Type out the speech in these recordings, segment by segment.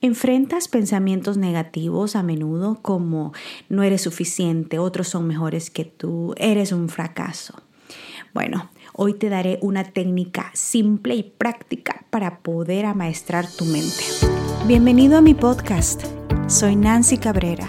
¿Enfrentas pensamientos negativos a menudo como no eres suficiente, otros son mejores que tú, eres un fracaso? Bueno, hoy te daré una técnica simple y práctica para poder amaestrar tu mente. Bienvenido a mi podcast. Soy Nancy Cabrera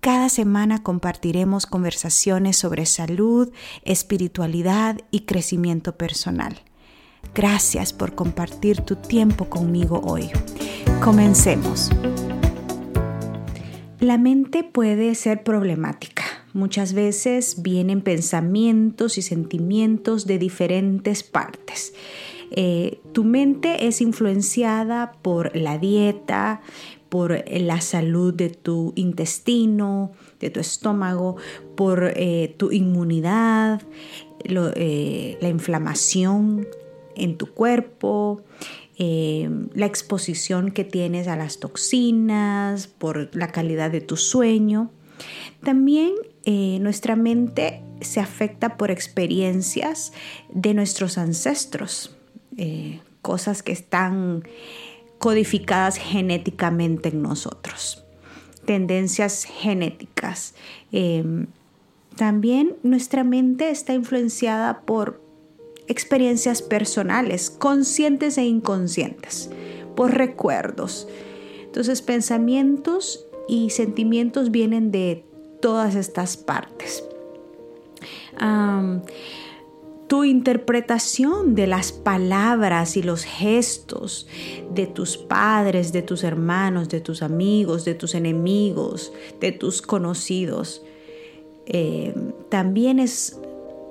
Cada semana compartiremos conversaciones sobre salud, espiritualidad y crecimiento personal. Gracias por compartir tu tiempo conmigo hoy. Comencemos. La mente puede ser problemática. Muchas veces vienen pensamientos y sentimientos de diferentes partes. Eh, tu mente es influenciada por la dieta, por la salud de tu intestino, de tu estómago, por eh, tu inmunidad, eh, la inflamación en tu cuerpo, eh, la exposición que tienes a las toxinas, por la calidad de tu sueño. También nuestra mente se afecta por experiencias de nuestros ancestros, cosas que están codificadas genéticamente en nosotros, tendencias genéticas. Em, también nuestra mente está influenciada por experiencias personales, conscientes e inconscientes, por recuerdos. Entonces pensamientos y sentimientos vienen de todas estas partes tu interpretación de las palabras y los gestos de tus padres, de tus hermanos, de tus amigos, de tus enemigos, de tus conocidos. Eh, también es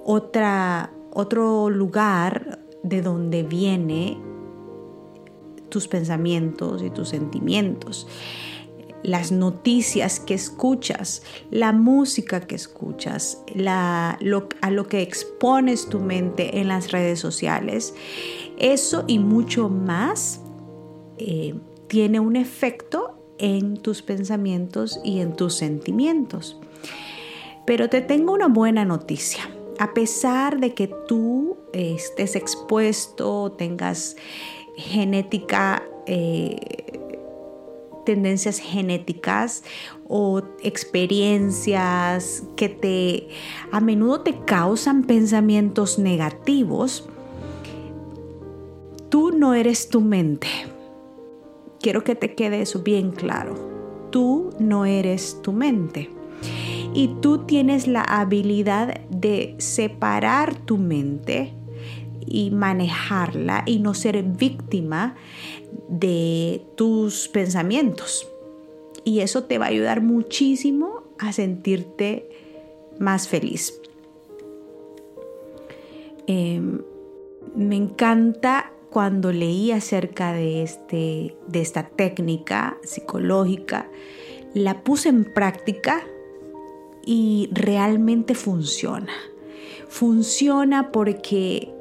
otra, otro lugar de donde vienen tus pensamientos y tus sentimientos las noticias que escuchas, la música que escuchas, a lo que expones tu mente en las redes sociales, eso y mucho más eh, tiene un efecto en tus pensamientos y en tus sentimientos. Pero te tengo una buena noticia. A pesar de que tú estés expuesto, tengas genética eh, tendencias genéticas o experiencias que te a menudo te causan pensamientos negativos, tú no eres tu mente. Quiero que te quede eso bien claro. Tú no eres tu mente. Y tú tienes la habilidad de separar tu mente y manejarla y no ser víctima de tus pensamientos. Y eso te va a ayudar muchísimo a sentirte más feliz. Em, me encanta cuando leí acerca de, este, de esta técnica psicológica, la puse en práctica y realmente funciona. Funciona porque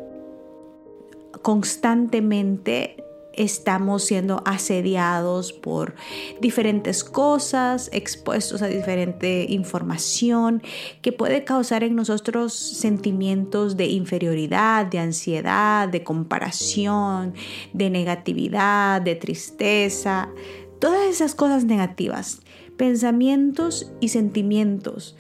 constantemente estamos siendo asediados por diferentes cosas, expuestos a diferente información que puede causar en nosotros sentimientos de inferioridad, de ansiedad, de comparación, de negatividad, de tristeza, todas esas cosas negativas, pensamientos y sentimientos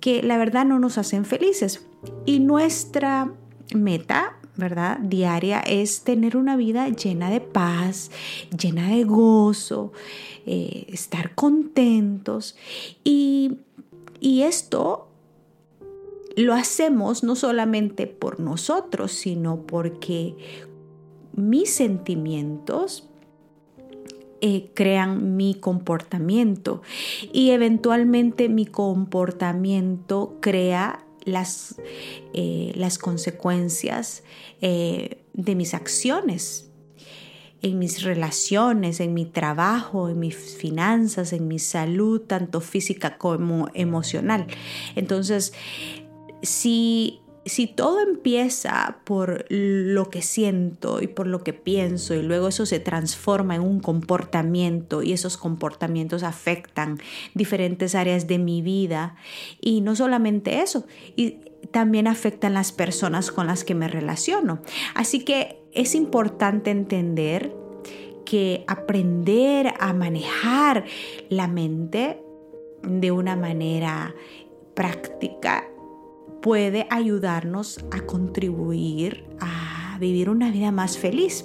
que la verdad no nos hacen felices. Y nuestra meta ¿verdad? Diaria es tener una vida llena de paz, llena de gozo, eh, estar contentos. Y, y esto lo hacemos no solamente por nosotros, sino porque mis sentimientos eh, crean mi comportamiento y eventualmente mi comportamiento crea las, eh, las consecuencias eh, de mis acciones. en mis relaciones, en mi trabajo, en mis finanzas, en mi salud, tanto física como emocional. Entonces, si si todo empieza por lo que siento y por lo que pienso y luego eso se transforma en un comportamiento y esos comportamientos afectan diferentes áreas de mi vida y no solamente eso, y también afectan las personas con las que me relaciono. Así que es importante entender que aprender a manejar la mente de una manera práctica puede ayudarnos a contribuir a vivir una vida más feliz.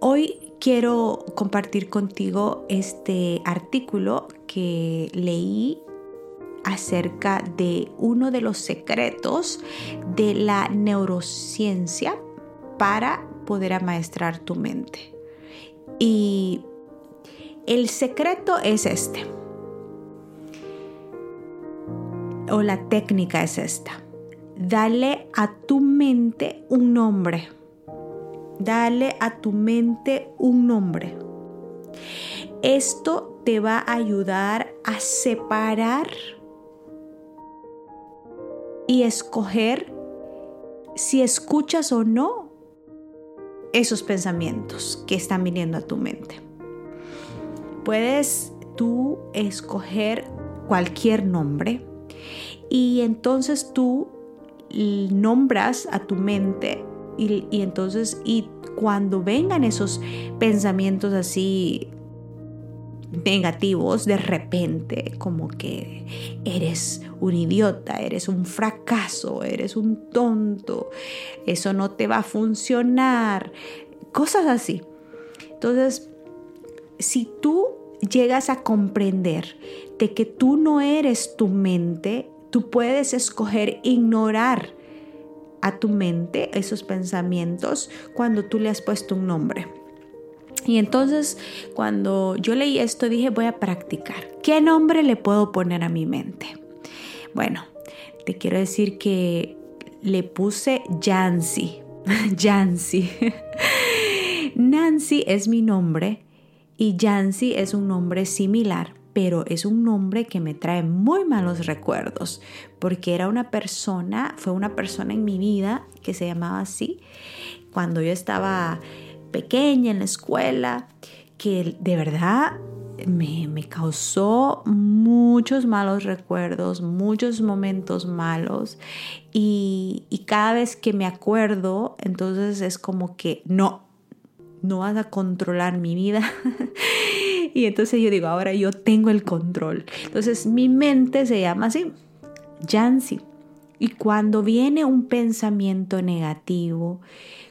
hoy quiero compartir contigo este artículo que leí acerca de uno de los secretos de la neurociencia para poder amaestrar tu mente. Y el secreto es este. O la técnica es esta. Dale a tu mente un nombre. Dale a tu mente un nombre. Esto te va a ayudar a separar y escoger si escuchas o no esos pensamientos que están viniendo a tu mente puedes tú escoger cualquier nombre y entonces tú nombras a tu mente y, entonces y cuando vengan esos pensamientos así negativos de repente, como que eres un idiota, eres un fracaso, eres un tonto, eso no te va a funcionar, cosas así. Entonces, si tú llegas a comprender de que tú no eres tu mente, tú puedes escoger ignorar a tu mente esos pensamientos cuando tú le has puesto un nombre. Y entonces cuando yo leí esto dije voy a practicar. ¿Qué nombre le puedo poner a mi mente? Bueno, te quiero decir que le puse Jancy. Jancy. Nancy es mi nombre y Yancy es un nombre similar, pero es un nombre que me trae muy malos recuerdos, porque era una persona, fue una persona en mi vida que se llamaba así, cuando yo estaba pequeña en la escuela, que de verdad me, causó muchos malos recuerdos, muchos momentos malos y, cada vez que me acuerdo, entonces es como que no, no vas a controlar mi vida. y entonces yo digo, ahora yo tengo el control. Entonces mi mente se llama así, Jancy. Y cuando viene un pensamiento negativo,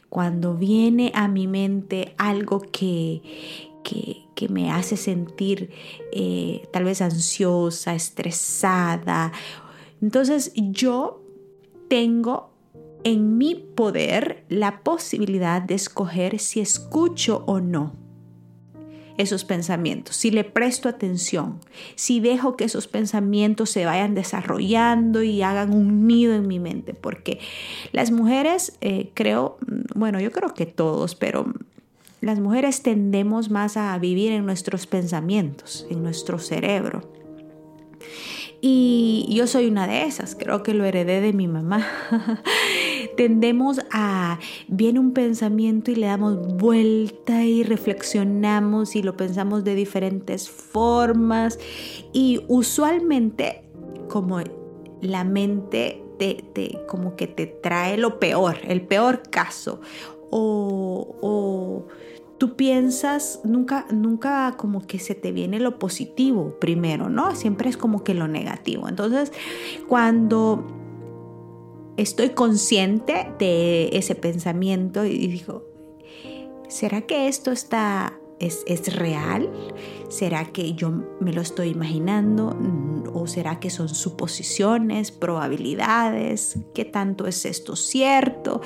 cuando viene a mi mente algo que, que, me hace sentir eh, tal vez ansiosa, estresada, entonces yo tengo en mi poder la posibilidad de escoger si escucho o no esos pensamientos, si le presto atención, si dejo que esos pensamientos se vayan desarrollando y hagan un nido en mi mente, porque las mujeres, eh, creo, bueno, yo creo que todos, pero las mujeres tendemos más a vivir en nuestros pensamientos, en nuestro cerebro. Y yo soy una de esas, creo que lo heredé de mi mamá. Tendemos a, viene un pensamiento y le damos vuelta y reflexionamos y lo pensamos de diferentes formas. Y usualmente como la mente te, como que te trae lo peor, el peor caso. O, o tú piensas, nunca, nunca como que se te viene lo positivo primero, ¿no? Siempre es como que lo negativo. Entonces, cuando estoy consciente de ese pensamiento y digo, ¿será que esto está ¿Es, real? ¿Será que yo me lo estoy imaginando? ¿O será que son suposiciones, probabilidades? ¿Qué tanto es esto cierto?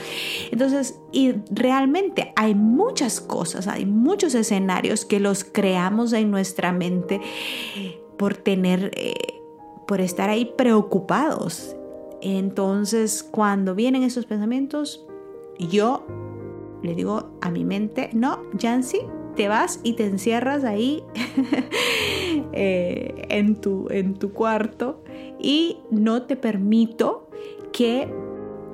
Entonces, y realmente hay muchas cosas, hay muchos escenarios que los creamos en nuestra mente por tener, eh, por estar ahí preocupados Entonces, cuando vienen esos pensamientos, yo le digo a mi mente, no, Jancy, te vas y te encierras ahí eh, en, tu, en tu cuarto y no te permito que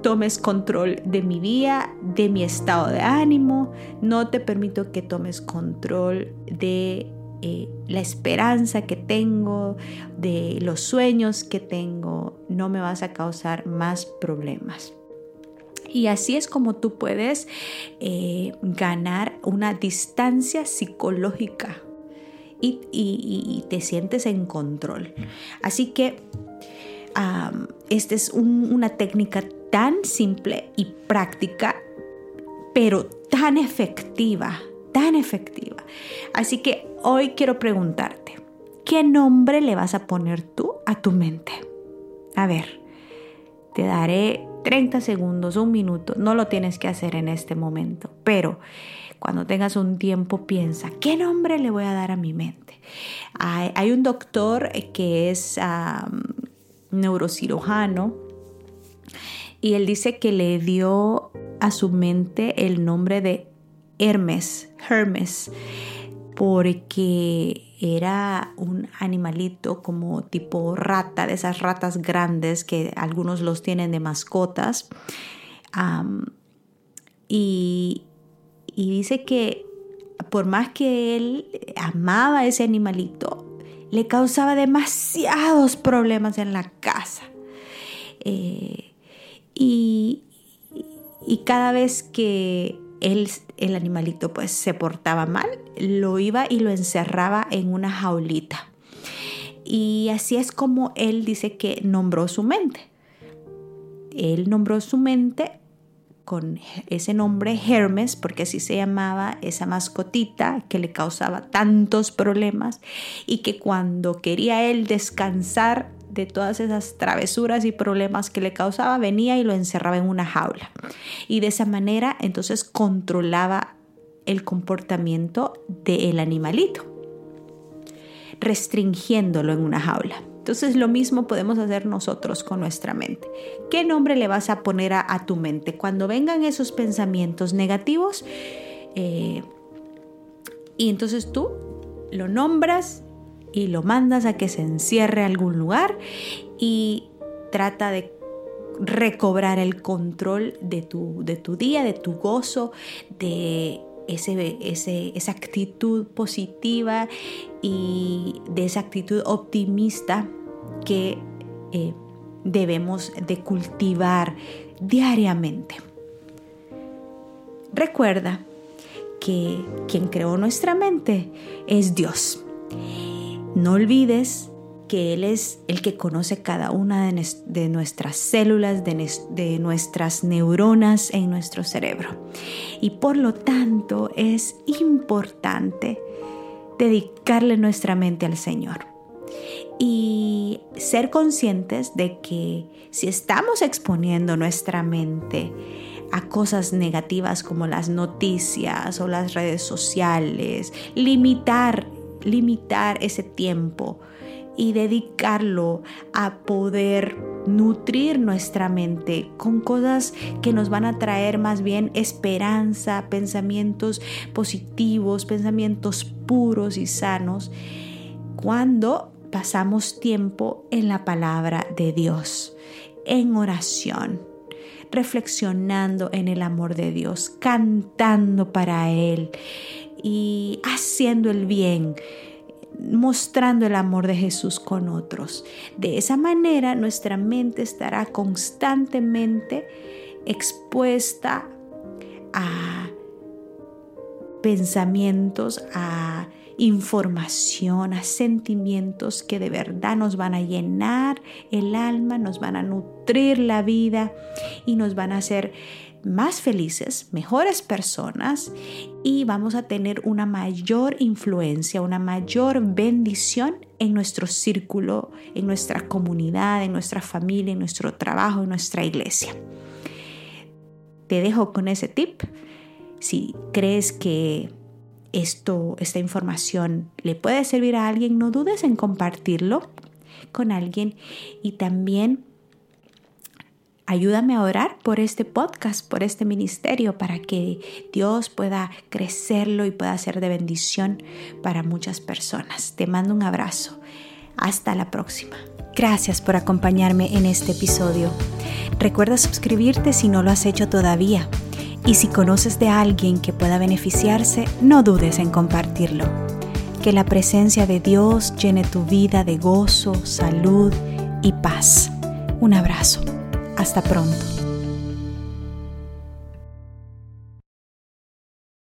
tomes control de mi día, de mi estado de ánimo, no te permito que tomes control de eh, la esperanza que tengo, de los sueños que tengo, no me vas a causar más problemas. Y así es como tú puedes eh, ganar una distancia psicológica y, te sientes en control. Así que esta es una técnica tan simple y práctica, pero tan efectiva, tan efectiva. Así que hoy quiero preguntarte, ¿qué nombre le vas a poner tú a tu mente? A ver, te daré 30 segundos, un minuto, no lo tienes que hacer en este momento, pero cuando tengas un tiempo piensa, ¿qué nombre le voy a dar a mi mente? Hay, un doctor que es neurocirujano y él dice que le dio a su mente el nombre de Hermes, Hermes, porque era un animalito como tipo rata, de esas ratas grandes que algunos los tienen de mascotas. y, dice que por más que él amaba a ese animalito, le causaba demasiados problemas en la casa. Eh, y, cada vez que el animalito pues se portaba mal, lo iba y lo encerraba en una jaulita. Y así es como él dice que nombró su mente. Él nombró su mente con ese nombre Hermes, porque así se llamaba esa mascotita que le causaba tantos problemas y que cuando quería él descansar de todas esas travesuras y problemas que le causaba, venía y lo encerraba en una jaula. Y de esa manera entonces controlaba el comportamiento del animalito, restringiéndolo en una jaula. Entonces lo mismo podemos hacer nosotros con nuestra mente. ¿Qué nombre le vas a poner a, tu mente? Cuando vengan esos pensamientos negativos, eh, y entonces tú lo nombras y lo mandas a que se encierre algún lugar y trata de recobrar el control de tu, de tu día, de tu gozo, de ese, esa actitud positiva y de esa actitud optimista que eh, debemos de cultivar diariamente. Recuerda que quien creó nuestra mente es Dios. No olvides que Él es el que conoce cada una de, nuestras células, de, nuestras neuronas en nuestro cerebro. Y por lo tanto es importante dedicarle nuestra mente al Señor. Y ser conscientes de que si estamos exponiendo nuestra mente a cosas negativas como las noticias o las redes sociales, limitar, limitar ese tiempo y dedicarlo a poder nutrir nuestra mente con cosas que nos van a traer más bien esperanza, pensamientos positivos, pensamientos puros y sanos, cuando pasamos tiempo en la palabra de Dios, en oración, reflexionando en el amor de Dios, cantando para Él y haciendo el bien mostrando el amor de Jesús con otros. De esa manera nuestra mente estará constantemente expuesta a pensamientos, a información, a sentimientos que de verdad nos van a llenar el alma, nos van a nutrir la vida y nos van a hacer más felices, mejores personas y vamos a tener una mayor influencia, una mayor bendición en nuestro círculo, en nuestra comunidad, en nuestra familia, en nuestro trabajo, en nuestra iglesia. Te dejo con ese tip. Si crees que esto, esta información le puede servir a alguien, no dudes en compartirlo con alguien y también ayúdame a orar por este podcast, por este ministerio, para que Dios pueda crecerlo y pueda ser de bendición para muchas personas. Te mando un abrazo. Hasta la próxima. Gracias por acompañarme en este episodio. Recuerda suscribirte si no lo has hecho todavía. Y si conoces de alguien que pueda beneficiarse, no dudes en compartirlo. Que la presencia de Dios llene tu vida de gozo, salud y paz. Un abrazo. Hasta pronto.